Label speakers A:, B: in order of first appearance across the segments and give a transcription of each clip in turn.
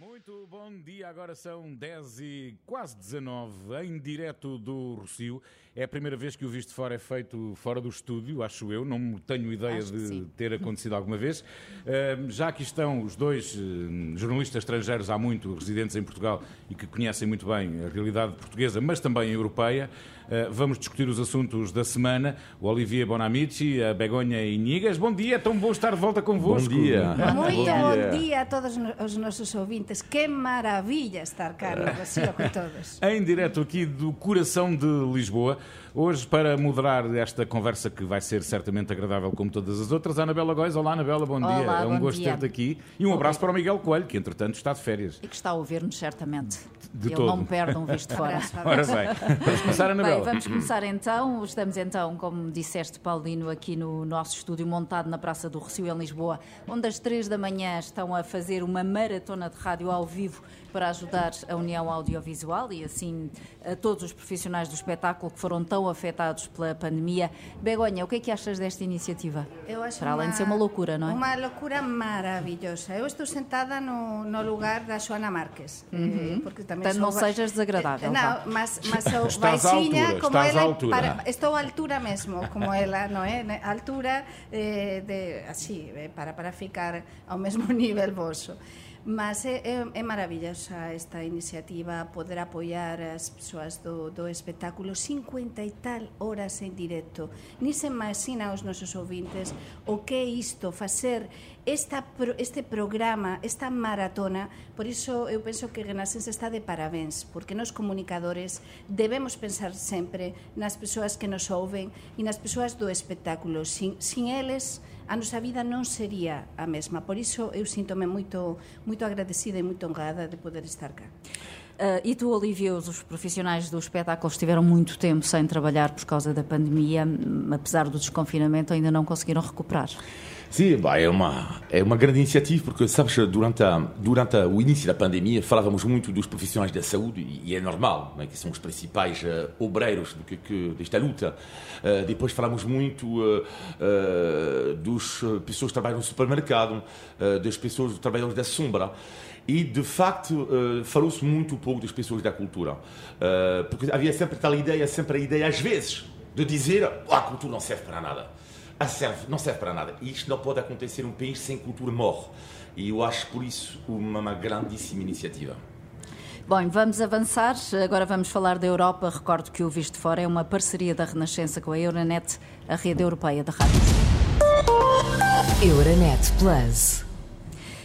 A: Muito bom dia, agora são 10 e quase 19, em direto do Rocio. É a primeira vez que o Visto Fora é feito fora do estúdio, acho eu, não tenho ideia
B: Acho
A: de
B: sim.
A: ter acontecido alguma vez. Uh, já aqui estão os dois uh, jornalistas estrangeiros há muito, residentes em Portugal e que conhecem muito bem a realidade portuguesa, mas também europeia. Uh, vamos discutir os assuntos da semana. O Olivier Bonamici, a Begonha Inigas. Bom dia, é tão bom estar de volta convosco.
C: Bom dia.
B: Muito
C: Bom
B: bom
C: dia.
B: dia a todos os nossos ouvintes. Que maravilha estar cá no Rocio com todos.
A: Em direto aqui do coração de Lisboa. Hoje, para moderar esta conversa que vai ser certamente agradável como todas as outras, a Anabela Góis. Olá, Anabela, bom
D: Olá,
A: dia. É um gosto ter-te aqui. E um abraço para o Miguel Coelho, que entretanto está de férias.
D: E que está a ouvir-nos certamente.
A: De
D: Ele
A: todo.
D: não me perde um visto fora.
A: Ora bem, vamos começar, Anabela.
D: Bem, vamos começar então. Estamos então, como disseste, Paulino, aqui no nosso estúdio montado na Praça do Rocio, em Lisboa, onde às três da manhã estão a fazer uma maratona de rádio ao vivo para ajudar a União Audiovisual e assim a todos os profissionais do espetáculo que foram tão afetados pela pandemia. Begonha, o que é que achas desta iniciativa?
B: Eu acho
D: Para além de ser uma loucura, não é?
B: Uma loucura maravilhosa. Eu estou sentada no, no lugar da Joana Marques. eh, porque também
D: Portanto, não
B: sou-
D: sejas desagradável,
B: Eh. Não, mas, mas sou
A: Estás à
B: baixinha
A: altura,
B: como
A: estás à
B: ela.
A: altura.
B: Para, estou à altura mesmo, como ela, não é? Altura eh, de, eh, para, para ficar ao mesmo nível vosso. Mas é, é, é maravillosa esta iniciativa poder apoiar as persoas do, do espectáculo 50 e tal horas en directo. Ni se imagina os nosos ouvintes o que é isto, facer esta, este programa, esta maratona. Por iso eu penso que Renascença está de parabéns, porque nos comunicadores debemos pensar sempre nas persoas que nos ouven e nas persoas do espectáculo. Sin, sin eles a nosa vida non sería a mesma. Por iso eu sinto-me moito, moito agradecida e moito honrada de poder estar cá.
D: Ah, e tu, Olivia, os os profissionais do espetáculo estiveram muito tempo sem trabalhar por causa da pandemia, hum, apesar do desconfinamento, ainda não conseguiram recuperar.
C: Sim, é uma é uma grande iniciativa porque sabes durante a, durante o início da pandemia falávamos muito dos profissionais da saúde e, é normal, né, que são os principais eh, obreiros do que, que desta luta. Eh, depois falamos muito eh, eh, dos pessoas que trabalham no supermercado, das pessoas que trabalham da sombra. E, de facto, falou-se muito pouco das pessoas da cultura. Porque havia sempre tal ideia, sempre a ideia, às vezes, de dizer "Ah, a cultura não serve para nada. Ah, serve, não serve para nada. E isto não pode acontecer num país sem cultura morre. E eu acho, por isso, uma, uma grandíssima iniciativa.
D: Bom, vamos avançar. Agora vamos falar da Europa. Recordo que o Visto Fora é uma parceria da Renascença com a Euronet, a rede europeia de rádios.
E: Euronet Plus.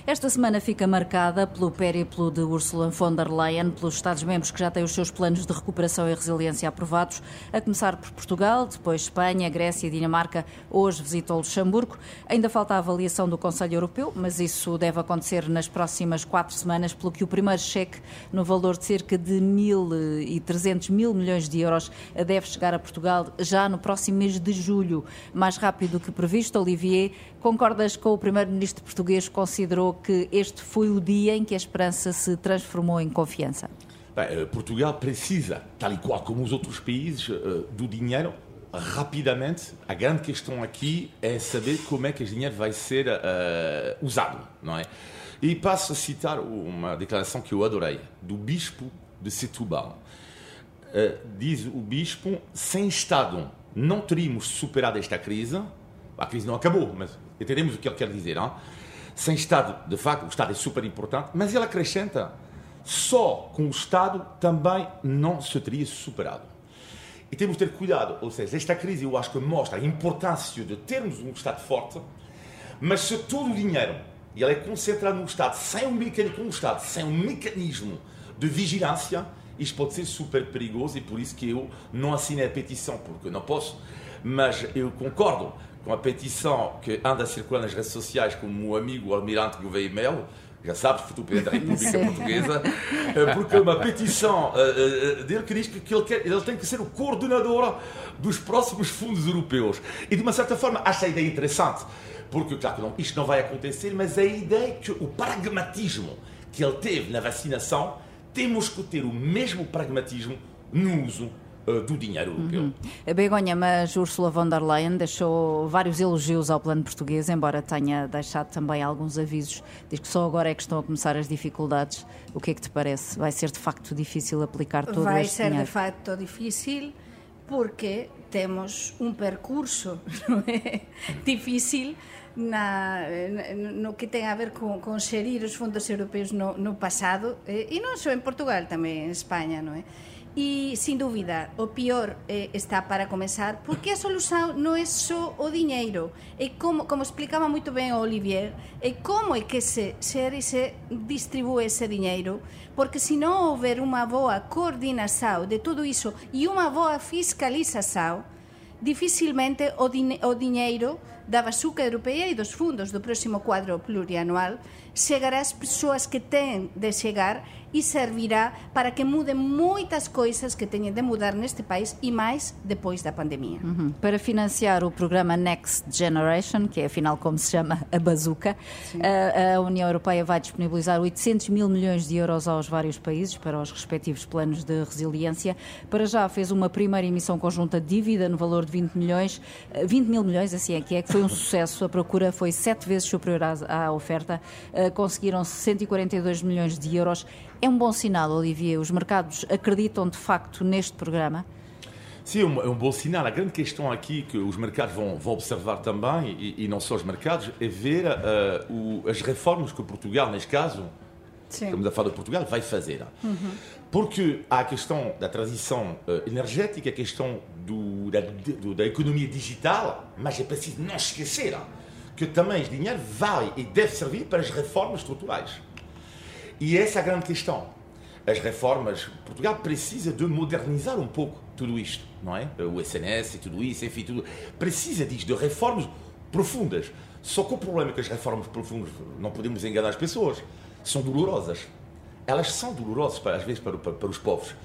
D: Esta semana fica marcada pelo périplo de Ursula von der Leyen, pelos Estados-membros que já têm os seus planos de recuperação e resiliência aprovados, a começar por Portugal, depois Espanha, Grécia e Dinamarca. Hoje visitou Luxemburgo. Ainda falta a avaliação do Conselho Europeu, mas isso deve acontecer nas próximas quatro semanas, pelo que o primeiro cheque, no valor de cerca de 1.300 mil milhões de euros, deve chegar a Portugal já no próximo mês de julho. Mais rápido do que previsto, Olivier, concordas com o primeiro-ministro português que considerou que este foi o dia em que a esperança se transformou em confiança?
C: Bem, eh, Portugal precisa, tal e qual como os outros países, eh, do dinheiro rapidamente. A grande questão aqui é saber como é que esse dinheiro vai ser eh, usado, não é? E passo a citar uma declaração que eu adorei, do bispo de Setúbal. Eh, diz o bispo, sem Estado não teríamos superado esta crise. A crise não acabou, mas entendemos o que ele quer dizer. Não? Sem Estado, de facto, o Estado é super importante, mas ele acrescenta, só com o Estado também não se teria superado. E temos de ter cuidado, ou seja, esta crise eu acho que mostra a importância de termos um Estado forte, mas se todo o dinheiro ele é concentrado no Estado, sem um mecanismo, um Estado, sem um mecanismo de vigilância, isto pode ser super perigoso e por isso que eu não assinei a petição, porque não posso, mas eu concordo com a petição que anda a circular nas redes sociais com o meu amigo Almirante Gouveia Melo, já sabes, futuro Presidente da República. Portuguesa, eh, porque é uma petição eh, eh, dele que diz que ele, quer, ele tem que ser o coordenador dos próximos fundos europeus. E de uma certa forma acho a ideia interessante, porque claro que não, isto não vai acontecer, mas a ideia que o pragmatismo que ele teve na vacinação, temos que ter o mesmo pragmatismo no uso do dinheiro europeu. Uhum.
D: Begonha, mas Ursula von der Leyen deixou vários elogios ao plano português, embora tenha deixado também alguns avisos. Diz que só agora é que estão a começar as dificuldades. O que é que te parece? Vai ser de facto difícil aplicar todo
B: Vai
D: este
B: ser
D: dinheiro?
B: de facto difícil porque temos um percurso é? difícil na, no que ten a ver con, con xerir os fondos europeus no, no pasado eh, e non só en Portugal, tamén en España, non é? E, sin dúbida, o pior eh, está para comenzar, porque a solución non é só o diñeiro, é como, como explicaba moito ben o Olivier, é como é que se xere e se distribúe ese diñeiro, porque se non houver unha boa coordinação de todo iso e unha boa fiscalização, dificilmente o, din o diñeiro da bazuca europea e dos fundos do próximo cuadro plurianual chegará ás persoas que ten de chegar e servirá para que mudem muitas coisas que tenham de mudar neste país e mais depois da pandemia.
D: Uhum. Para financiar o programa Next Generation, que é afinal como se chama a bazuca, a, a, União Europeia vai disponibilizar 800 mil milhões de euros aos vários países para os respectivos planos de resiliência. Para já fez uma primeira emissão conjunta de dívida no valor de 20 milhões, 20 mil milhões, assim é que é, que foi um sucesso. A procura foi sete vezes superior à, à oferta. Uh, conseguiram 142 milhões de euros. É um bom sinal, Olivier? Os mercados acreditam de facto neste programa?
C: Sim, é um, é um bom sinal. A grande questão aqui que os mercados vão, vão observar também, e, e, não só os mercados, é ver uh, o, as reformas que Portugal, neste caso, Sim. estamos a falar de Portugal, vai fazer. Uhum. Porque há a questão da transição uh, energética, a questão do, da, do, da economia digital, mas é preciso não esquecer que também o dinheiro vai e deve servir para as reformas estruturais. E essa é a grande questão. As reformas, Portugal precisa de modernizar um pouco tudo isto, não é? O SNS e tudo isso, enfim, tudo. Precisa disto, de reformas profundas. Só que o problema é que as reformas profundas, não podemos enganar as pessoas, são dolorosas. Elas são dolorosas, para, às vezes, para, para, para os povos.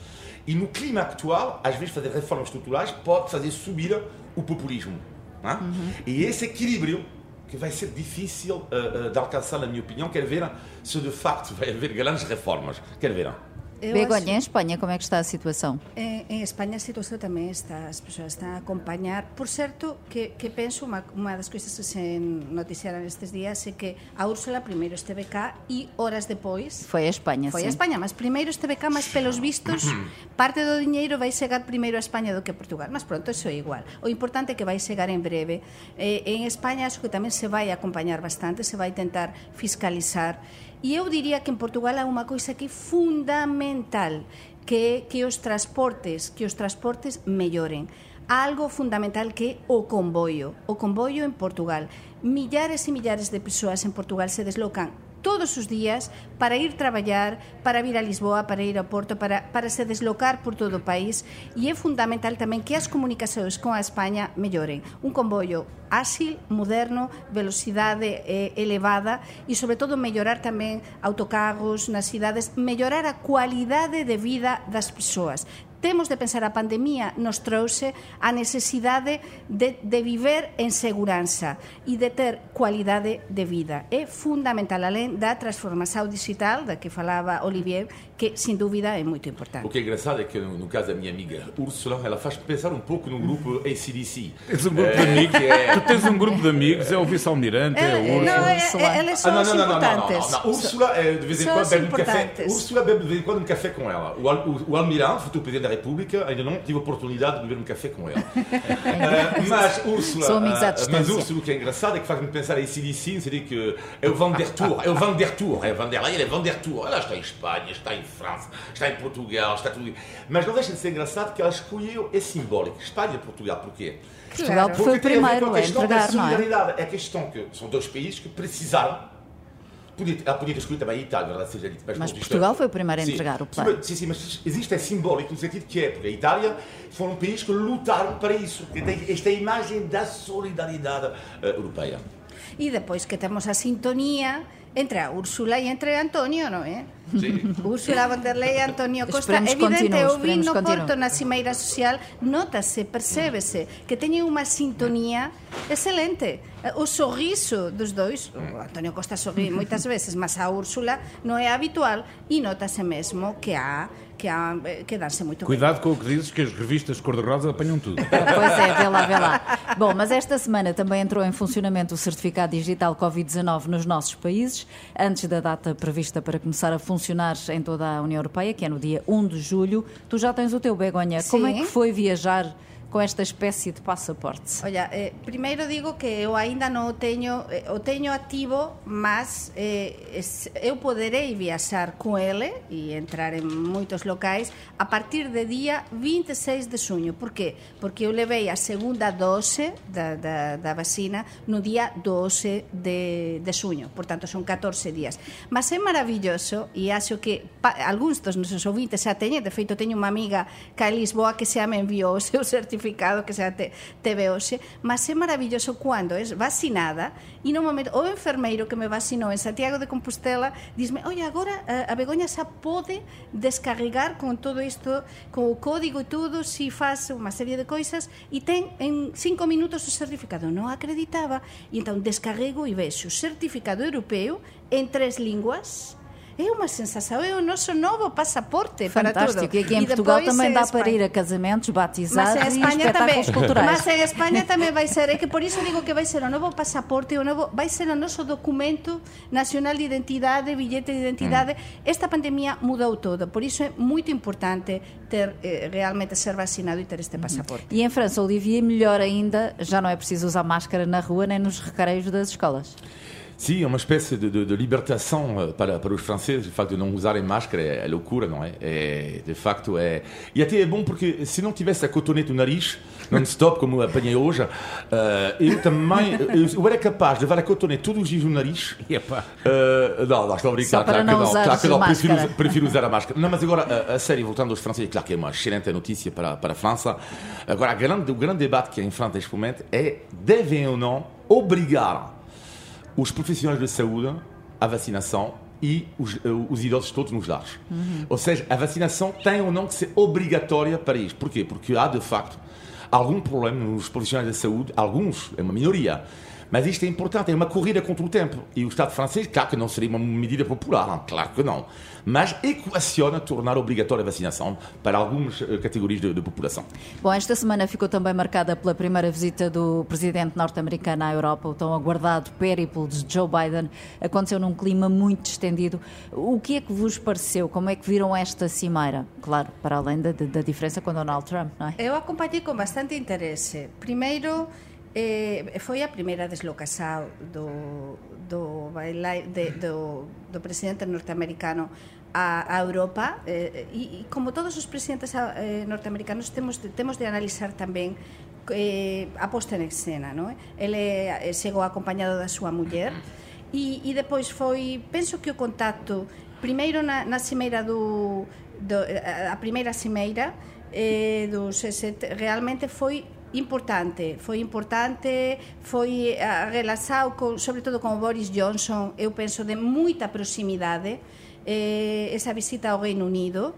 C: E no clima atual, às vezes, fazer reformas estruturais pode fazer subir o populismo. É? Uhum. E esse equilíbrio que vai ser difícil uh, uh, de alcançar, na minha opinião. Quero ver se de facto vai haver grandes reformas. Quero ver.
D: Eu Begonha, acho... em Espanha, como é que está a situação?
B: Em, em Espanha a situação também está, as pessoas estão a acompanhar. Por certo, que, que penso, uma, uma das coisas que se noticiaram estes dias é que a Úrsula primeiro esteve cá e horas depois...
D: Foi a Espanha,
B: Foi
D: sim.
B: a Espanha, mas primeiro esteve cá, mas pelos vistos parte do dinheiro vai chegar primeiro a Espanha do que a Portugal. Mas pronto, isso é igual. O importante é que vai chegar em breve. Eh, em Espanha acho que também se vai acompanhar bastante, se vai tentar fiscalizar E eu diría que en Portugal há unha coisa que é fundamental, que é que os transportes, que os transportes melloren. Há algo fundamental que é o comboio, o comboio en Portugal. Millares e millares de persoas en Portugal se deslocan todos os días para ir traballar, para vir a Lisboa, para ir ao Porto, para, para se deslocar por todo o país e é fundamental tamén que as comunicacións con a España melloren. Un comboio áxil, moderno, velocidade eh, elevada e, sobre todo, mellorar tamén autocarros nas cidades, mellorar a cualidade de vida das persoas temos de pensar a pandemia nos trouxe a necesidade de, de viver en seguranza e de ter cualidade de vida. É fundamental, além da transformação digital, da que falaba Olivier, que sem dúvida é muito importante.
C: O que é engraçado é que, no, no caso da minha amiga Úrsula, ela faz pensar um pouco no grupo ACDC.
A: Tens um grupo de amigos, é... tu tens um grupo de amigos, é o vice-almirante, é o Úrsula.
B: Não, é, é, elas são ah, não, não, não, não, não,
C: não, Úrsula, é, de vez em quando, bebe um café. Úrsula bebe de vez em quando um café com ela. O, o, o almirante, futuro presidente da República, ainda não tive a oportunidade de beber um café com ele. uh, mas Úrsula,
D: São amigos à distância.
C: mas Úrsula, o que é engraçado é que faz-me pensar em CDC, seria que é o Van der Tour, é o Van der Tour, é o Van der Leyen, é Van der Tour. Ela está em Espanha, está em França, está em Portugal, está tudo. Mas não deixa de ser engraçado que ela escolheu, é simbólico, Espanha e Portugal, porquê?
D: Portugal claro. foi o primeiro a entregar, não
C: é? É a questão que são dois países que precisaram Podia, ela podia ter escolhido também a Itália, verdade seja dito.
D: Mas, mas Portugal foi o primeiro a entregar
C: sim,
D: o plano.
C: Sim, sim, mas existe é simbólico no sentido que é, porque a Itália foi um país que lutaram para isso, que tem esta imagem da solidariedade uh, europeia.
B: E depois que temos a sintonia entre a Úrsula e entre Antonio, não é?
C: Sí.
B: Úrsula von der Leyen, Antonio Costa,
D: Esperemos
B: evidente, eu vi
D: esperemos
B: no. Porto na Cimeira Social, notase, percébese que teñen unha sintonía excelente. O sorriso dos dois, o Antonio Costa sorri moitas veces, mas a Úrsula non é habitual e notase mesmo que há que há eh, que moito ben.
A: Cuidado com o que dizes, que as revistas cor-de-rosa apanham tudo.
D: Pois é, vê lá, vê lá. Bom, mas esta semana também entrou em funcionamento o certificado digital Covid-19 nos nossos países, antes da data prevista para começar a funcionar em toda a União Europeia, que é no dia 1 de julho. Tu já tens o teu Begonha. Como é
B: Sim.
D: que foi viajar com esta espécie de passaporte?
B: Olla, eh, primeiro digo que eu aínda non o teño, eh, o teño activo, mas eh, eu poderei viaxar co ele e entrar en moitos locais a partir de día 26 de suño. Por qué? Porque eu levei a segunda dose da, da, da vacina no día 12 de, de suño, tanto son 14 días. Mas é maravilloso e acho que pa, algúns dos nosos ouvintes xa teñen, de feito teño unha amiga que a Lisboa que xa me enviou o seu certificado que xa te, teve hoxe, mas é maravilloso cando es vacinada e no momento o enfermeiro que me vacinou en Santiago de Compostela disme, oi, agora a, a Begoña xa pode descarregar con todo isto, con o código e tudo, si faz unha serie de coisas e ten en cinco minutos o certificado. Non acreditaba e entón descarrego e vexo certificado europeo en tres linguas É unha sensación, é o noso novo para todo.
D: Fantástico. E aqui em
B: E
D: Portugal também
B: em
D: dá para
B: Espanha.
D: ir a casamentos,
B: Mas
D: batizados
B: en
D: e
B: España tamén,
D: espetáculos culturais.
B: mas en España tamén vai ser, é que por iso digo que vai ser o novo pasaporte, o novo vai ser o noso documento nacional de identidade, billete de identidade. Esta pandemia mudou todo, por iso é moito importante ter eh, realmente ser vacinado e ter este pasaporte.
D: E em França, Olivier, melhor ainda, já não é preciso usar máscara na rua nem nos recreios das escolas.
C: Sim, é uma espécie de, de, de libertação eh, para, para os franceses, o facto de não usarem máscara é, é loucura, não é? é? De facto é. E até é bom porque se não tivesse a cotonete no nariz, non-stop, como apanhei hoje, eh, eu também. Eu, eu era capaz de levar a cotonete todos os dias no nariz.
A: Epá.
C: Eh, não, não, estou a brincar, claro que não. Claro que não, prefiro, prefiro usar a máscara. Não, mas agora, a, a sério, voltando aos franceses, claro que é uma excelente notícia para, para a França. Agora, a grande, o grande debate que é em França neste momento é: devem ou não obrigar os profissionais de saúde à vacinação e os, eh, os idosos todos nos lares. Ou seja, a vacinação tem ou não que ser obrigatória para isto. Porquê? Porque há, de facto, algum problema nos profissionais da saúde, alguns, é uma minoria, mas isto é importante, é uma corrida contra o tempo. E o Estado francês, claro que não seria uma medida popular, não, claro que não. Mas equaciona tornar obrigatória a vacinação para algumas eh, categorias de, de população.
D: Bom, esta semana ficou também marcada pela primeira visita do presidente norte-americano à Europa, o tão aguardado périplo de Joe Biden. Aconteceu num clima muito distendido. O que é que vos pareceu? Como é que viram esta cimeira? Claro, para além da, da diferença com Donald Trump, não é?
B: Eu acompanhei con bastante interese. Primeiro, Eh, foi a primeira deslocasao do, do, de, do, do presidente norteamericano a, a Europa eh, e, e como todos os presidentes eh, norteamericanos temos de, temos de analizar tamén eh, a posta en escena non? ele eh, chegou acompañado da súa muller e, e depois foi penso que o contacto primeiro na, na cimeira do, do eh, a primeira cimeira eh, dos, realmente foi importante, foi importante, foi a relação con, sobre todo con o Boris Johnson, eu penso de moita proximidade, eh, esa visita ao Reino Unido,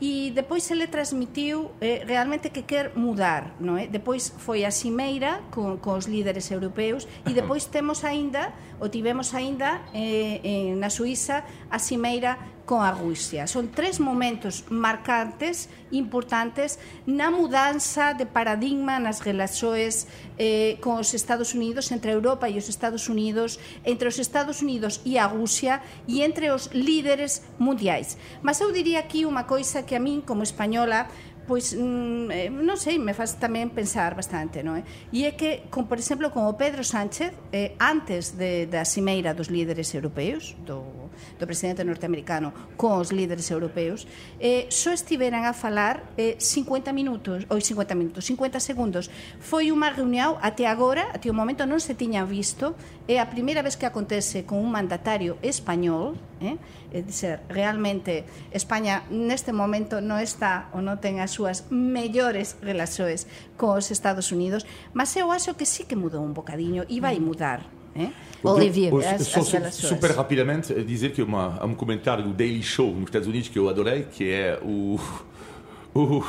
B: e depois ele transmitiu eh, realmente que quer mudar, non é? Depois foi a cimeira con, con os líderes europeus e depois temos aínda, ou tivemos aínda eh, en, na Suíza a cimeira con a Rusia. Son tres momentos marcantes, importantes, na mudanza de paradigma nas relaxoes eh, con os Estados Unidos, entre a Europa e os Estados Unidos, entre os Estados Unidos e a Rusia e entre os líderes mundiais. Mas eu diría aquí unha coisa que a min, como española, pois mm, eh, non sei, me faz tamén pensar bastante, non é? E é que, con, por exemplo, como Pedro Sánchez, eh, antes de, da cimeira dos líderes europeos, do, do presidente norteamericano con os líderes europeos, eh, só estiveran a falar eh, 50 minutos, ou 50 minutos, 50 segundos. Foi unha reunión até agora, até o momento non se tiña visto, é a primeira vez que acontece con un mandatario español, eh? é dizer, realmente España neste momento non está ou non ten as súas mellores relaxoes cos Estados Unidos, mas eu acho que sí que mudou un bocadiño e vai mudar Eh?
D: Olivier,
C: as, as, só super rapidamente dizer que uma, há um comentário do Daily Show nos Estados Unidos que eu adorei, que é o, o,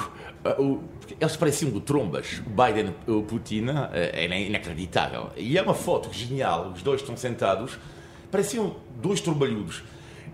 C: o eles pareciam de trombas. O Biden e o Putin é inacreditável. E é uma foto genial, os dois estão sentados, pareciam dois trombalhudos.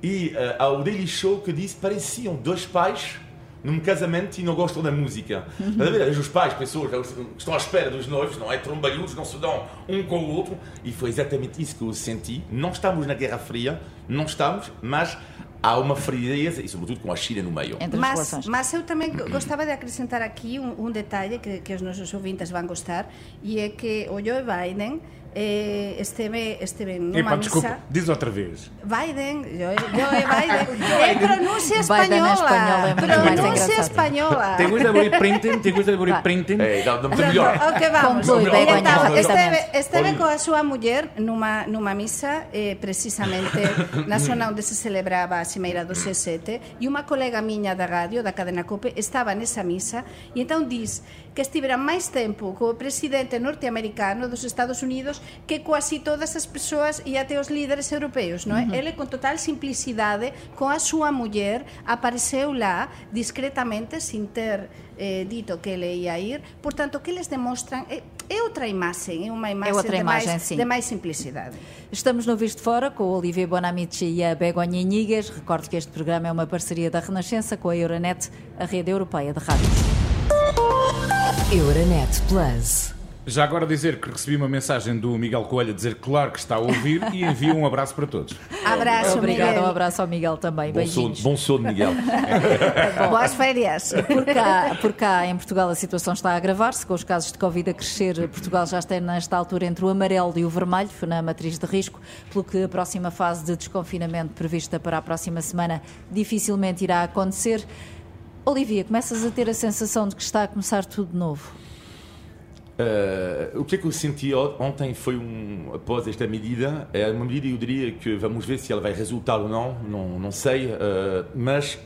C: E uh, há o Daily Show que disse pareciam dois pais num casamento e não gostam da música. Uhum. Os pais, pessoas que estão à espera dos noivos, não é? Trombalhudos, não se dão um com o outro. E foi exatamente isso que eu senti. Não estamos na Guerra Fria, não estamos, mas há uma frieza, e sobretudo com a China no meio.
B: Mas, mas eu também gostava de acrescentar aqui um, um detalhe que, que os nossos ouvintes vão gostar, e é que o Joe Biden eh, esteve, esteve numa Epa,
A: desculpa,
B: misa...
A: diz outra vez.
B: Biden, eu, eu é Biden. é pronúncia espanhola. espanhola é pronúncia espanhola.
A: Te gusta abrir printing? Te gusta abrir printing?
C: Eh, melhor.
B: Ok, vamos. Então, esteve, esteve coa súa muller numa, numa misa eh, precisamente na zona onde se celebraba a Cimeira do C7 e unha colega miña da radio, da cadena COPE, estaba nesa misa e então diz que estiveran máis tempo co presidente norteamericano dos Estados Unidos que quasi todas as persoas e até os líderes europeos, non é? Uh -huh. Ele con total simplicidade, con a súa muller, apareceu lá discretamente sin ter eh, dito que ele ia ir, portanto, que eles demostran é, é outra imagem, é uma imagem, é outra de, imagem mais, de mais simplicidade.
D: Estamos no Visto Fora com o Olivier Bonamici e a Begonha Inigas. Recordo que este programa é uma parceria da Renascença com a Euronet, a rede europeia de rádios.
A: Euronet Plus. Já agora dizer que recebi uma mensagem do Miguel Coelho a dizer claro que está a ouvir e envio um abraço para todos.
B: Abraço,
D: Obrigado, um abraço ao Miguel também.
C: Bom sono, bom sono Miguel.
B: Boas férias.
D: Por cá, por cá, em Portugal, a situação está a agravar-se, com os casos de Covid a crescer. Portugal já está nesta altura entre o amarelo e o vermelho, na matriz de risco, pelo que a próxima fase de desconfinamento prevista para a próxima semana dificilmente irá acontecer. Olivia, começas a ter a sensação de que está a começar tudo de novo?
C: Uh, o que é que eu senti ontem foi um, após esta medida, é uma medida eu diria que vamos ver se ela vai resultar ou não, não, não sei, uh, mas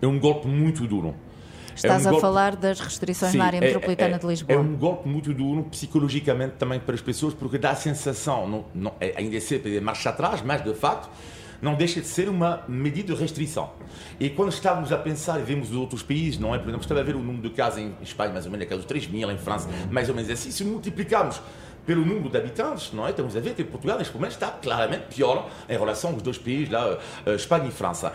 C: é um golpe muito duro.
D: Estás
C: é um
D: a falar das restrições Sim, na área é, metropolitana
C: é,
D: de Lisboa.
C: É um golpe muito duro psicologicamente também para as pessoas, porque dá a sensação, não, não, é, ainda é sempre marcha atrás, mas de facto não deixa de ser uma medida de restrição. E quando estávamos a pensar, e vimos outros países, não é? Por exemplo, estava a ver o número de casos em Espanha, mais ou menos aqueles 3 mil, em França, mais ou menos assim. Se multiplicamos pelo número de habitantes, não é? Estamos a ver que Portugal, neste momento, está claramente pior em relação aos dois países, lá, eh, Espanha e França.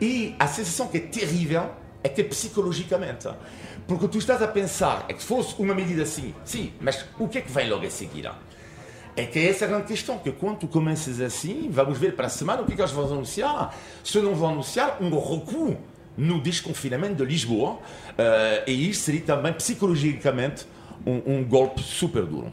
C: E a sensação que é terrível é que é psicologicamente. Porque tu estás a pensar, é que se fosse uma medida assim, sim, mas o que é que vem logo a seguir? É que é essa a grande questão, que quando tu começas assim, vamos ver para a semana o que é que eles vão anunciar. Se não vão anunciar um recuo no desconfinamento de Lisboa, uh, e isso seria também psicologicamente um, um golpe super duro.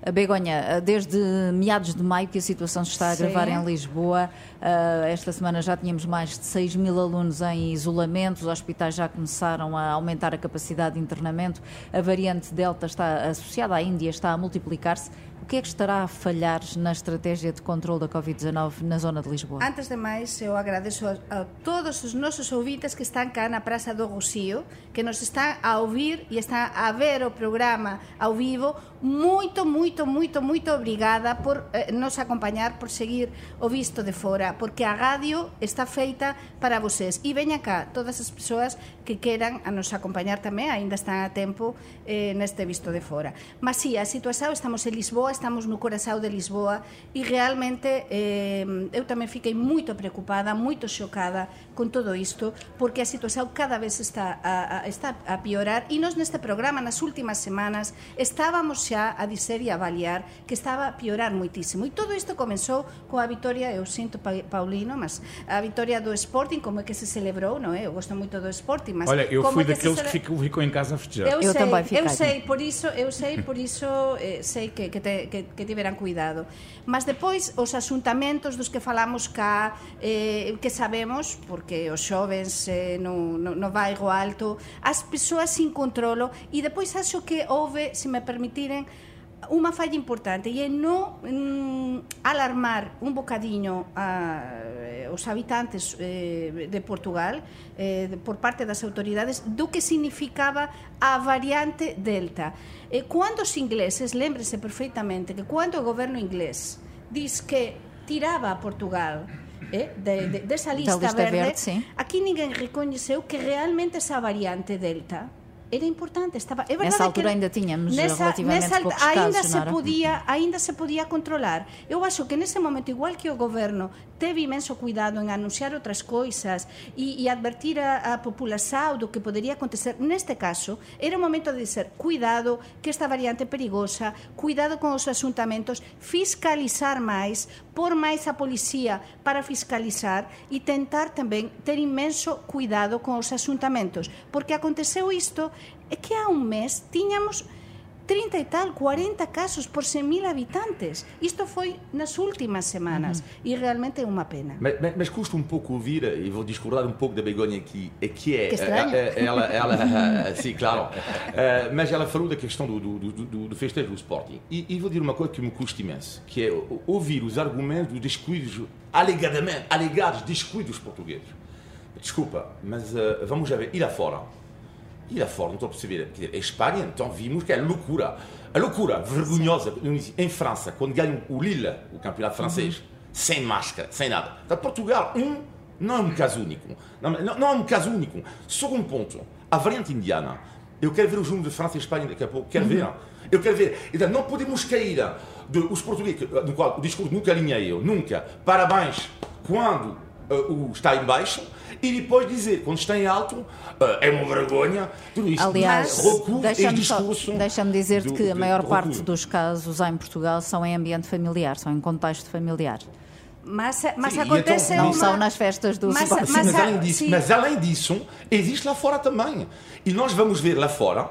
D: A Begonha, desde meados de maio que a situação se está a agravar Sim. em Lisboa. Eh, esta semana já tínhamos mais de 6 mil alunos em isolamento, os hospitais já começaram a aumentar a capacidade de internamento. A variante Delta está associada à Índia, está a multiplicar-se que é que estará a falhar na estratégia de controle da Covid-19 na zona de Lisboa?
B: Antes de mais, eu agradeço a, a, todos os nossos ouvintes que estão cá na Praça do Rocio, que nos estão a ouvir e estão a ver o programa ao vivo. Muito, muito, muito, muito obrigada por eh, nos acompanhar, por seguir o visto de fora, porque a rádio está feita para vocês. E venha cá todas as pessoas que queiram a nos acompañar tamén, aínda están a tempo eh, neste visto de fora. Mas sí, a situación, estamos en Lisboa, estamos no corazón de Lisboa e realmente eh, eu tamén fiquei moito preocupada, moito xocada con todo isto, porque a situación cada vez está a, a, está a piorar e nós neste programa nas últimas semanas estábamos xa a dizer e a avaliar que estaba a piorar moitísimo. E todo isto comenzou coa vitória, eu sinto Paulino, mas a vitória do Sporting, como é que se celebrou, non é? Eu gosto moito do Sporting, mas
A: Olha, eu fui daqueles que, ficou, ficou em casa a festejar.
B: Eu, eu sei, também fiquei. Eu sei, por isso, eu sei, por isso eh, sei que, que, te, que, que, tiveran cuidado. Mas depois, os asuntamentos dos que falamos cá, eh, que sabemos, porque os xovens eh, no, no, no bairro Alto, as persoas sin controlo, e depois acho que houve, se me permitiren, unha falla importante e é non mm, alarmar un bocadiño a, os habitantes eh, de Portugal eh, por parte das autoridades do que significaba a variante Delta. Eh, cando os ingleses, lembrese perfeitamente que cando o goberno inglés diz que tiraba a Portugal eh, de, de, lista,
D: lista
B: verde,
D: verde,
B: aquí ninguén recoñeceu que realmente esa variante Delta era importante, estaba, é verdade
D: Nessa altura
B: que
D: ainda tínhamos relativamente
B: nessa,
D: poucos
B: ainda
D: casos,
B: se podia, ainda se podia controlar. Eu acho que nesse momento igual que o governo teve imenso cuidado en anunciar outras coisas e, e advertir a, a população do que poderia acontecer, neste caso, era o momento de dizer, cuidado que esta variante é perigosa, cuidado con os asuntamentos, fiscalizar máis, por máis a policía para fiscalizar e tentar tamén ter imenso cuidado con os asuntamentos, porque aconteceu isto é que há um mês tiñamos 30 e tal, 40 casos por 100.000 habitantes. Isto foi nas últimas semanas e realmente é uma pena.
C: Mas, mas, mas custa um pouco ouvir, e vou discordar um pouco da Begonha aqui, é que é.
B: Que estranho.
C: eh, eh, Ela, ela, sim, claro. Eh, mas ela falou da questão do, do, do, do, festejo do Sporting. E, e vou dizer uma coisa que me custa imenso, que é ouvir os argumentos dos descuidos, alegadamente, alegados descuidos portugueses. Desculpa, mas eh, vamos já ver, e lá fora? E lá fora, não estou a perceber. Quer dizer, a Espanha, então vimos que é loucura. A loucura vergonhosa em França, quando ganham o Lille, o campeonato francês, sem máscara, sem nada. Então, Portugal, um, não é um caso único. Não, não, não é um caso único. Segundo ponto, a variante indiana. Eu quero ver o jogo de França e Espanha daqui a pouco. Quero ver. Eu quero ver. Então, não podemos cair de, os portugueses, no qual o discurso nunca alinhei eu, nunca. Parabéns quando eh, o está em baixo e depois dizer, quando está em alto, eh, é uma vergonha, tudo isto.
D: Aliás,
C: e
D: deixa-me deixa-me dizer-te
C: do-
D: que a maior
C: de
D: parte dos casos em Portugal são em ambiente familiar, são em contexto familiar.
B: Mas, mas
C: Sim,
B: acontece
C: então,
D: Não
B: uma...
D: são nas festas do
B: Mas-
D: Sporting.
C: Sim,
B: mas
C: mas, além disso,
B: sim.
C: mas além disso, existe lá fora também. E nós vamos ver lá fora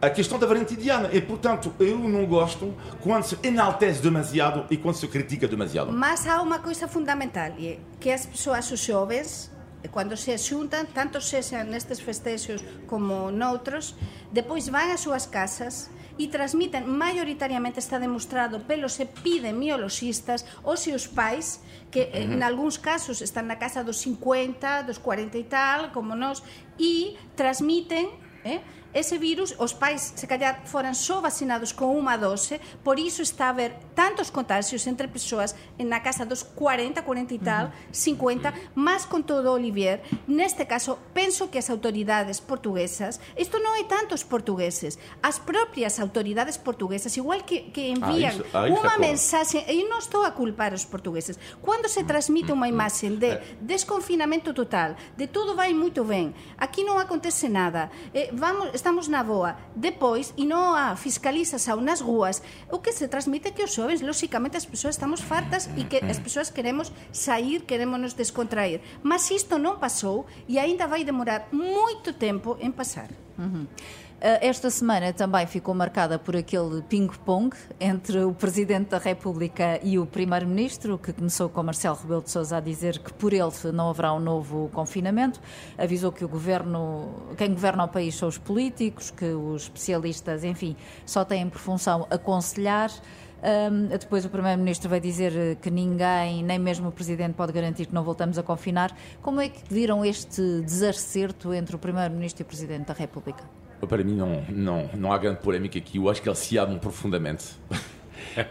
C: a questão da variante indiana. E, portanto, eu não gosto quando se enaltece demasiado e quando se critica demasiado.
B: Mas há uma coisa fundamental, e é que as pessoas, os jovens, quando se xuntan, tanto sexan nestes festexos como noutros, depois van ás súas casas e transmiten, maioritariamente está demostrado pelos epidemiologistas, os seus pais, que en algúns casos están na casa dos 50, dos 40 e tal, como nós, e transmiten eh, ese virus, os pais se callar foran só vacinados con unha dose, por iso está a haber tantos contagios entre persoas na casa dos 40, 40 e tal, 50, mas con todo Olivier, neste caso penso que as autoridades portuguesas, isto non é tanto os portugueses, as propias autoridades portuguesas, igual que, que envían
C: Ah, iso- ah,
B: unha mensaxe, e non estou a culpar os portugueses, cando se transmite unha imaxe de desconfinamento total, de todo vai moito ben, aquí non acontece nada, eh, vamos, estamos na boa, depois, e non a fiscalização nas ruas, o que se transmite é que os xoves, lóxicamente, as persoas estamos fartas e que as persoas queremos sair, queremos nos descontrair, mas isto non pasou e aínda vai demorar moito tempo en pasar.
D: Uh, Esta semana também ficou marcada por aquele ping-pong entre o Presidente da República e o Primeiro-Ministro, que começou com Marcelo Rebelo de Sousa a dizer que por ele não haverá um novo confinamento. Avisou que o governo, quem governa o país são os políticos, que os especialistas, enfim, só têm por função aconselhar. Um, depois o Primeiro-Ministro vai dizer eh, que ninguém, nem mesmo o Presidente, pode garantir que não voltamos a confinar. Como é que viram este desacerto entre o Primeiro-Ministro e o Presidente da República?
C: Para mim, não, não, não há grande polémica aqui. Eu acho que eles se amam profundamente.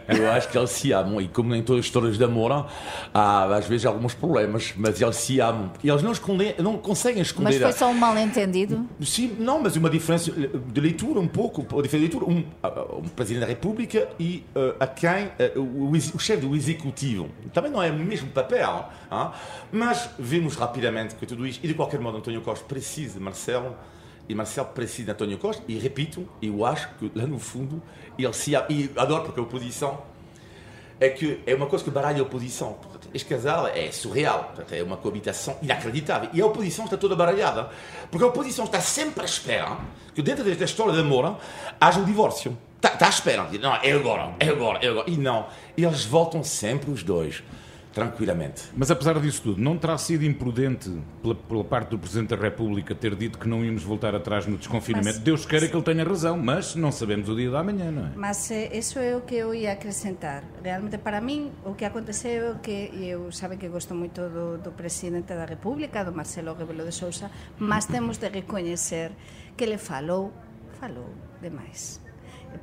C: Eu acho que eles se amam. E como em todas as histórias de amor, há às vezes alguns problemas, mas eles se amam. E eles não, escondem, não conseguem
D: Mas
C: esconder.
D: foi só um mal-entendido?
C: Sim, não, mas uma diferença de leitura um pouco, uma diferença de leitura, um, um Presidente da República e uh, a quem, uh, o, o chefe do Executivo. Também não é o mesmo papel, hein? mas vemos rapidamente que tudo isto, e de qualquer modo António Costa precisa Marcelo, e Marcelo precisa de António Costa, e repito, eu acho que lá no fundo, ele se e adoro porque a oposição é que é uma coisa que baralha a oposição. Este casal é surreal, é uma coabitação inacreditável. E a oposição está toda baralhada, porque a oposição está sempre à espera que dentro desta história de amor haja um divórcio. Está, está à espera, não, é agora, é agora, é agora. E não, eles voltam sempre os dois. Tranquilamente.
A: Mas apesar disso tudo, não terá sido imprudente pela, pela, parte do Presidente da República ter dito que não íamos voltar atrás no desconfinamento? Mas, Deus queira que ele tenha razão, mas não sabemos o dia da manhã, não é?
B: Mas eh, isso é o que eu ia acrescentar. Realmente, para mim, o que aconteceu é que eu sabem que gosto muito do, do Presidente da República, do Marcelo Rebelo de Sousa, mas temos de reconhecer que ele falou, falou demais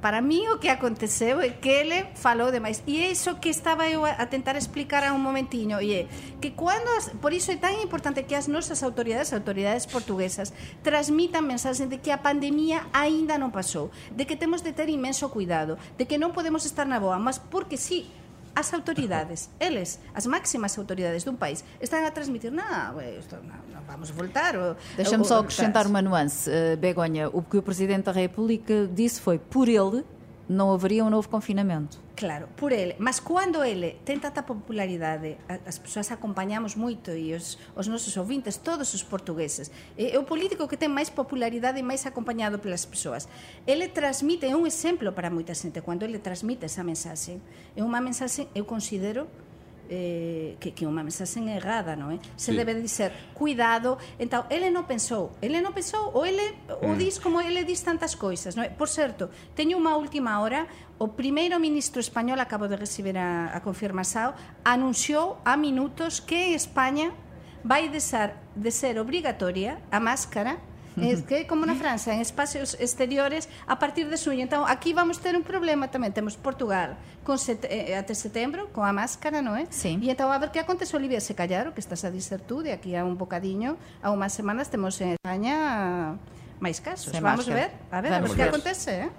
B: para mí o que aconteceu é que ele falou demais e é iso que estaba eu a tentar explicar a un momentiño e é que cando as, por iso é tan importante que as autoridades, autoridades portuguesas transmitan mensaxes de que a pandemia aínda non pasou, de que temos de ter inmenso cuidado, de que non podemos estar na boa, mas porque sí, as autoridades, eles, as máximas autoridades dun país, están a transmitir, non, isto, vamos voltar.
D: Deixa-me só acrescentar uma nuance, uh, Begonha. O que o Presidente da República disse foi, por ele, não haveria um novo confinamento.
B: Claro, por ele. Mas quando ele tem tanta popularidade, as pessoas acompanhamos muito e os, os nosos ouvintes, todos os portugueses, é o político que tem mais popularidade e mais acompanhado pelas pessoas. Ele transmite, é um exemplo para muita gente, quando ele transmite essa mensagem. É uma mensagem, eu considero, eh, que, que unha mensaxe errada, non é? Eh? Se sí. debe dizer, cuidado. Entao, ele non pensou, ele non pensou, ou ele mm. o dis como ele dis tantas coisas, non é? Por certo, teño unha última hora, o primeiro ministro español, acabo de recibir a, a confirmación, anunciou a minutos que España vai deixar de ser obrigatoria a máscara Es que como na França, en espacios exteriores a partir de suño. Então, aquí vamos ter un problema tamén. Temos Portugal con set, eh, até setembro, con a máscara, non é?
D: Sí.
B: E então, a ver que acontece, Olivia, se callar, o que estás a dizer tú, de aquí a un bocadiño, a unhas semanas, temos en España máis casos. Sem vamos máscara. ver, a ver, vamos a ver o que acontece, eh?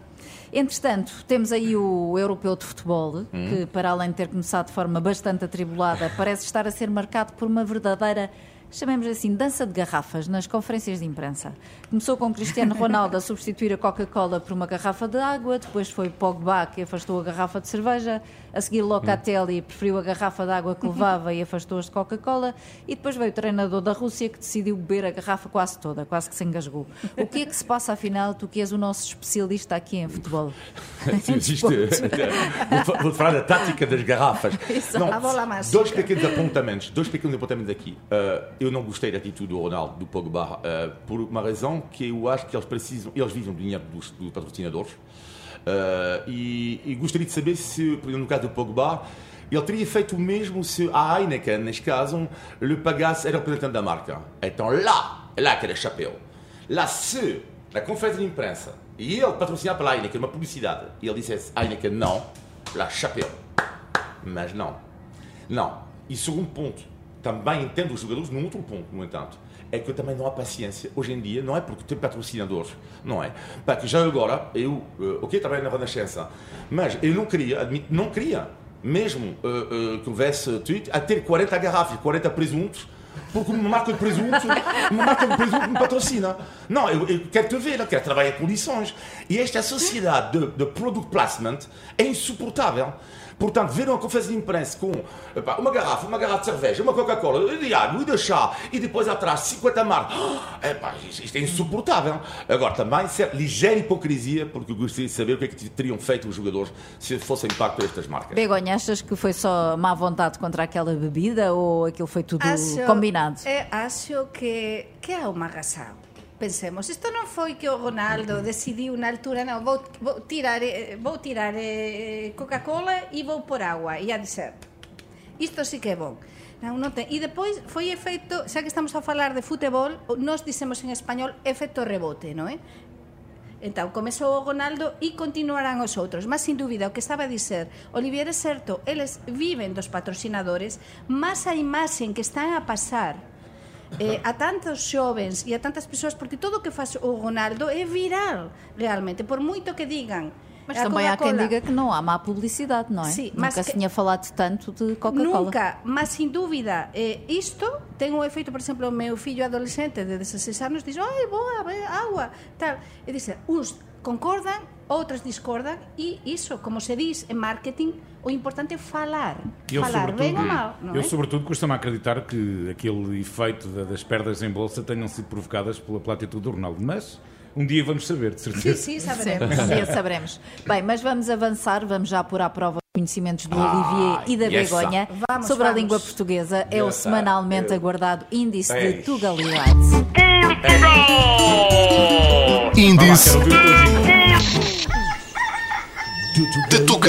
D: Entretanto, temos aí o europeu de futebol, hum. que, para além de ter começado de forma bastante atribulada, parece estar a ser marcado por uma verdadeira chamemos assim, dança de garrafas nas conferências de imprensa. Começou com Cristiano Ronaldo a substituir a Coca-Cola por uma garrafa de água, depois foi Pogba que afastou a garrafa de cerveja, a seguir Locatelli preferiu a garrafa de água que levava e afastou-as de Coca-Cola, e depois veio o treinador da Rússia que decidiu beber a garrafa quase toda, quase que se engasgou. O que é que se passa afinal, tu que és o nosso especialista aqui em futebol?
C: Existe, vou falar da tática das garrafas.
B: Não,
C: dois pequenos apontamentos, dois pequenos apontamentos aqui. Uh, eu não gostei da atitude do Ronaldo, do Pogba, uh, por uma razão que eu acho que eles precisam, eles vivem do dinheiro dos, dos patrocinadores. Uh, e, e, gostaria de saber se, por exemplo, no caso do Pogba, ele teria feito o mesmo se a Heineken, neste caso, lhe pagasse, era representante da marca. Então lá, lá que era chapéu. Lá, se na conferência de imprensa, e ele patrocinado pela Heineken, uma publicidade, e ele dissesse Heineken não, lá, chapéu. Mas não. Não. E segundo ponto, também entendo os jogadores num outro ponto, no entanto, é que também não há paciência hoje em dia, não é porque tem patrocinadores, não é? Porque já agora, eu, uh, ok, trabalho na Renascença, mas eu não queria, admito, não queria, mesmo uh, uh, que houvesse tweet, a ter 40 garrafas, 40 presuntos, porque uma marca de presunto, uma marca de presunto me patrocina. Não, eu, eu quero te ver, eu quero trabalhar em condições. E esta sociedade de, de product placement é insuportável. Portanto, ver uma conferência de imprensa com epá, uma garrafa, uma garrafa de cerveja, uma Coca-Cola, de água e de chá, e depois atrás 50 marcas, epá, isto é insuportável. Agora, também, ser ligeira hipocrisia, porque eu gostaria de saber o que é que teriam feito os jogadores se fossem pago por estas marcas.
D: Begonha, achas que foi só má vontade contra aquela bebida ou aquilo foi tudo acho, combinado?
B: É, acho que, que é uma razão pensemos, isto non foi que o Ronaldo decidiu na altura, non, vou, vou tirar, eh, vou tirar eh, Coca-Cola e vou por agua, e a dizer, isto sí que é bon. Non, non ten. E depois foi efecto, xa que estamos a falar de futebol, nós dicemos en español efecto rebote, non é? Entón, comezou o Ronaldo e continuarán os outros. Mas, sin dúbida, o que estaba a dizer Olivier é certo, eles viven dos patrocinadores, mas a imaxen que están a pasar eh, a tantos xovens e a tantas persoas porque todo o que faz o Ronaldo é viral realmente, por moito que digan
D: Mas também há quem diga que não há má publicidade, não é?
B: Sim,
D: nunca que... se tinha falado tanto de Coca-Cola.
B: Nunca, mas sem dúvida. Eh, isto tem um efeito, por exemplo, o meu filho adolescente de 16 anos diz, ai, boa, água, tal. E diz, uns concordam, outras discordam, e isso, como se diz em marketing, o importante é falar. Eu, falar bem ou mal.
A: eu,
B: é?
A: sobretudo, costumo acredicar que aquele efeito das perdas em bolsa tenham sido provocadas pela, pela atitude do Ronaldo. Mas um dia vamos saber, de certeza.
B: Sim, sim, saberemos.
D: Sim, saberemos. Bem, mas vamos avançar, vamos já pôr à prova conhecimentos do Olivier e da
C: yes.
D: Begonha
B: Vamos,
D: sobre a
B: vamos.
D: língua portuguesa. É o
C: Yes,
D: semanalmente
C: eu-
D: aguardado Índice de
C: Ei.
D: Tugalidade.
E: Índice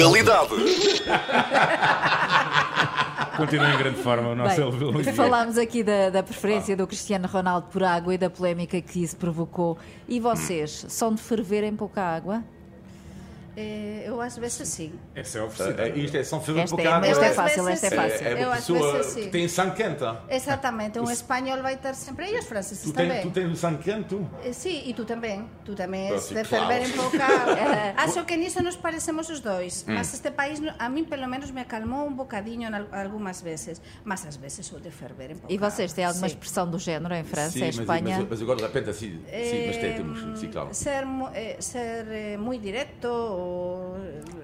E: de Tugalidade.
A: Continua em grande forma o nosso.
D: Bem, falámos aqui da, da preferência do Cristiano Ronaldo por água e da polémica que isso provocou. E vocês, são de ferver em pouca água?
B: Eh, eu às vezes sim.
A: Essa é oferecida.
C: Eh, Isto é são por
D: é- esta é
B: às
D: fácil,
B: vezes
D: esta é
B: sim.
D: fácil.
C: É
B: Eu
C: uma
B: às
C: pessoa
B: vezes
C: que
B: sim.
C: tem sangue quente.
B: Exatamente, um espanhol vai ter sempre, e os franceses
C: Tu,
B: também.
C: tem, tu tens sangue quente, tu?
B: Eh, Sí, e tú tamén, tú tamén
C: Ah,
B: és de
C: claro.
B: ferver en pouca Acho que niso nos parecemos os dois Mas este país, a mí pelo menos me acalmou un bocadinho en al- algunhas veces Mas ás veces o de ferver en pouca
D: E vocês têm alguma
B: Sí.
D: expressão do género em França,
C: Sim,
D: em Espanha?
C: mas, mas agora de repente assim, sim, mas tem, temos, sim, claro.
B: Ser, eh, ser eh, muy directo ou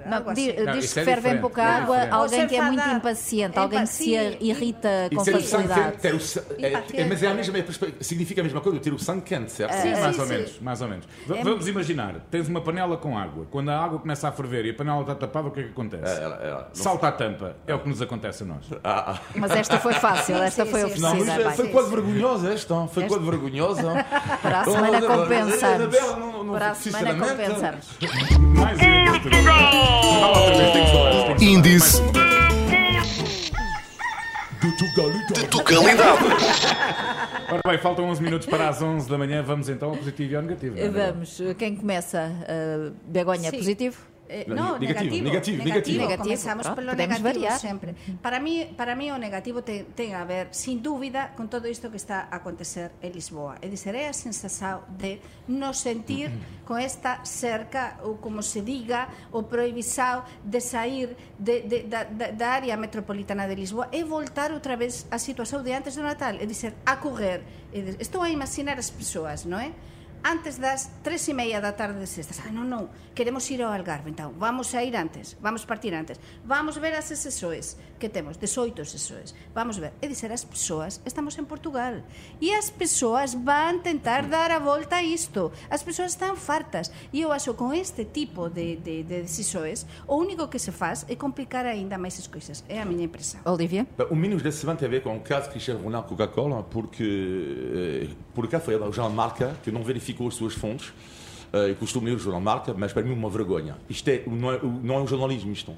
D: Não.
A: Não,
D: diz
A: isso
D: que
A: é
D: ferve em pouca
A: é
D: água
A: diferente.
D: alguém que é muito impaciente, alguém que se irrita
C: E
D: com
C: ter o sangue
D: facilidade.
C: quente, ter o, é, é, mas é a mesma, significa a mesma coisa, ter o sangue quente, certo?
A: Sim,
B: Sim,
A: mais
B: sim,
A: ou
B: sim.
A: menos, mais ou menos. V- Vamos imaginar, tens uma panela com água. Quando a água começa a ferver e a panela está tapada, o que é que acontece?
C: É, ela- ela- não-
A: Salta a tampa. É o que nos acontece a nós.
C: Ah, ah.
D: Mas esta foi fácil, esta
B: sim,
D: foi
B: sim.
D: oferecida.
C: Não, mas foi quase vergonhosa esta, foi quase vergonhosa.
D: Para a semana compensamos.
C: Não- não-
D: Para a semana compensamos.
A: Mais um índice de Fala outra vez, tem que falar. tem que falar.
E: Índice
A: Mais
E: de Tugalidade.
A: Ora bem, faltam 11 minutos para as 11 da manhã. Vamos então ao positivo e ao negativo. não é verdade?
D: Vamos, quem começa? Uh, Begonha,
B: Sí.
D: positivo?
B: Eh,
C: No, negativo,
B: negativo,
C: negativo, negativo.
D: Negativo,
B: Comenzamos pelo
D: podemos
B: negativo
D: variar.
B: sempre. Para mí, para mí o negativo ten, ten a ver, sin dúbida, con todo isto que está a acontecer en Lisboa. É dizer, é a sensación de nos sentir con esta cerca, ou como se diga, o prohibisao de sair de, de, da, da, da área metropolitana de Lisboa e voltar outra vez á situación de antes do Natal. É dizer, a correr. É dizer, estou a imaginar as persoas, non é? antes das tres e meia da tarde de sextas. Ah, non, non, queremos ir ao Algarve, então, vamos a ir antes, vamos partir antes. Vamos ver as SSOEs que temos, 18 SSOEs. Vamos ver. É dizer, as persoas, estamos en Portugal, e as persoas van tentar dar a volta a isto. As persoas están fartas. E eu acho con este tipo de, de, de decisões, o único que se faz é complicar ainda máis as coisas. É a miña impresión.
D: Olivia?
C: O menos da semana tem a ver com o caso de Cristiano Ronaldo Coca-Cola, porque por acaso foi o jornal Marca que não verificou as suas fontes. Eh, Eu costumo ler o jornal Marca, mas para mim é uma vergonha. Isto é, não, é, não é um jornalismo isto.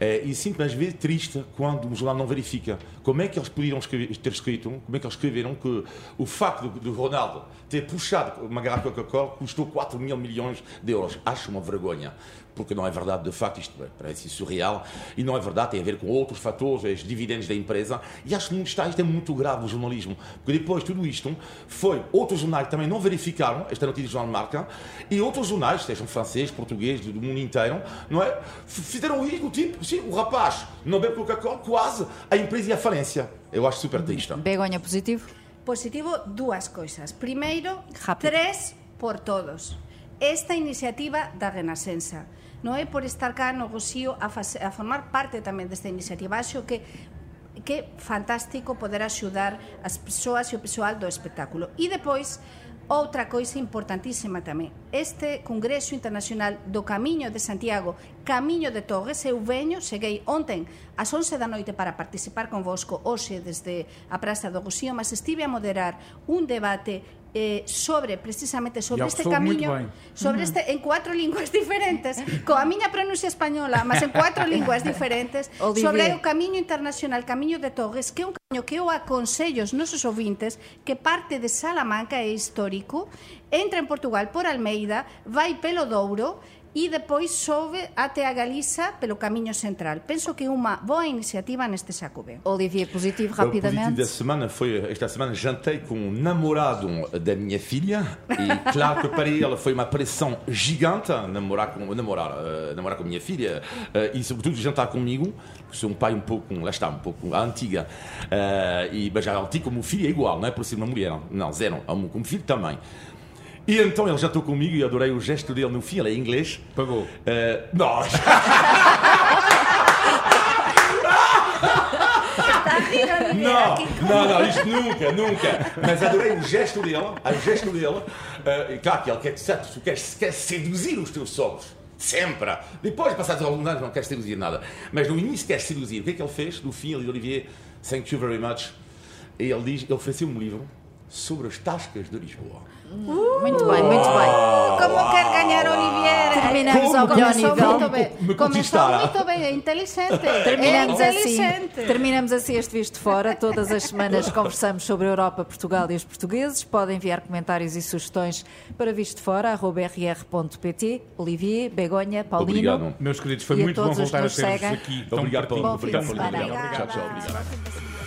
C: Eh, e sinto-me às vezes triste quando um jornal não verifica. Como é que eles poderiam escrever- ter escrito, como é que eles escreveram que o facto do, do Ronaldo ter puxado uma garrafa Coca-Cola custou 4 mil milhões de euros. Acho uma vergonha. Porque não é verdade, de facto, isto parece surreal. E não é verdade, tem a ver com outros fatores, os dividendos da empresa. E acho que muito está, isto é muito grave o jornalismo. Porque depois tudo isto foi, outros jornais também não verificaram esta notícia do jornal de marca, e outros jornais, sejam francês, português, do mundo inteiro, não é? Fizeram isso, o tipo, sim, o rapaz não bebe Coca-Cola, quase a empresa ia à falência. Eu acho super triste.
D: Begonha, positivo?
B: Positivo, dúas coisas. Primeiro,
D: Rápido.
B: tres por todos. esta iniciativa da Renascença. Non é por estar cá no Gosío a, fase, a formar parte tamén desta iniciativa. Acho que que fantástico poder axudar as persoas e o persoal do espectáculo. E depois, Outra coisa importantísima tamén, este Congreso Internacional do Camiño de Santiago, Camiño de Torres, eu veño, cheguei onten ás 11 da noite para participar convosco hoxe desde a Praza do Gosío, mas estive a moderar un debate eh, sobre precisamente sobre este camiño sobre este en cuatro linguas diferentes. Coa miña pronuncia española mas en cuatro linguas diferentes. Sobre o camiño internacional Camiño de Torres que é un camiño que eu aconsello os nosos ouvintes que parte de Salamanca é histórico entra en Portugal por Almeida vai pelo Douro e depois sobe até a Galiza pelo camiño central. Penso que é unha boa iniciativa neste Xacube.
D: Olivia, positivo
C: O positivo
D: rapidamente?
C: da semana foi, esta semana jantei com o namorado da minha filha e claro que para ele foi uma pressão gigante namorar com, namorar, eh, namorar com a minha filha eh, e sobretudo jantar comigo, porque sou um pai um pouco, lá está, um pouco antiga eh, e mas já antigo como filho é igual, não é por ser uma mulher, não, zero, amo como filho também. E então ele jantou comigo e adorei o gesto dele no fim, ele é inglês.
A: Pagou.
C: Eh, não, Não, não, não, isto nunca, nunca. Mas adorei o gesto dele, o gesto dele. eh, e claro que ele quer, certo, tu queres, quer seduzir os teus sogros. Sempre. Depois, passados alguns anos, não quer seduzir nada. Mas no início quer seduzir. O que é que ele fez? No fim, ele diz, Olivier, thank you very much. E ele diz, ele ofereceu um livro sobre as tascas de Lisboa.
D: Muito bem, muito bem.
B: Como quer ganhar Olivier?
D: Terminamos ao melhor nível.
B: muito bem.
C: Me
B: Começou muito bem, é inteligente.
D: Terminamos
B: é
D: assim,
B: inteligente.
D: terminamos assim este Visto de Fora. Todas as semanas conversamos sobre a Europa, Portugal e os portugueses. Podem enviar comentários e sugestões para vistofora.rr.pt. Olivier, Begonha, Paulino.
C: Obrigado.
A: Meus queridos, foi muito bom voltar a ter-vos
D: seguem.
A: aqui
C: Obrigado. Paulo.
D: De
C: Obrigado. Paulo. Tchau, tchau.
B: Obrigada.
C: Obrigado.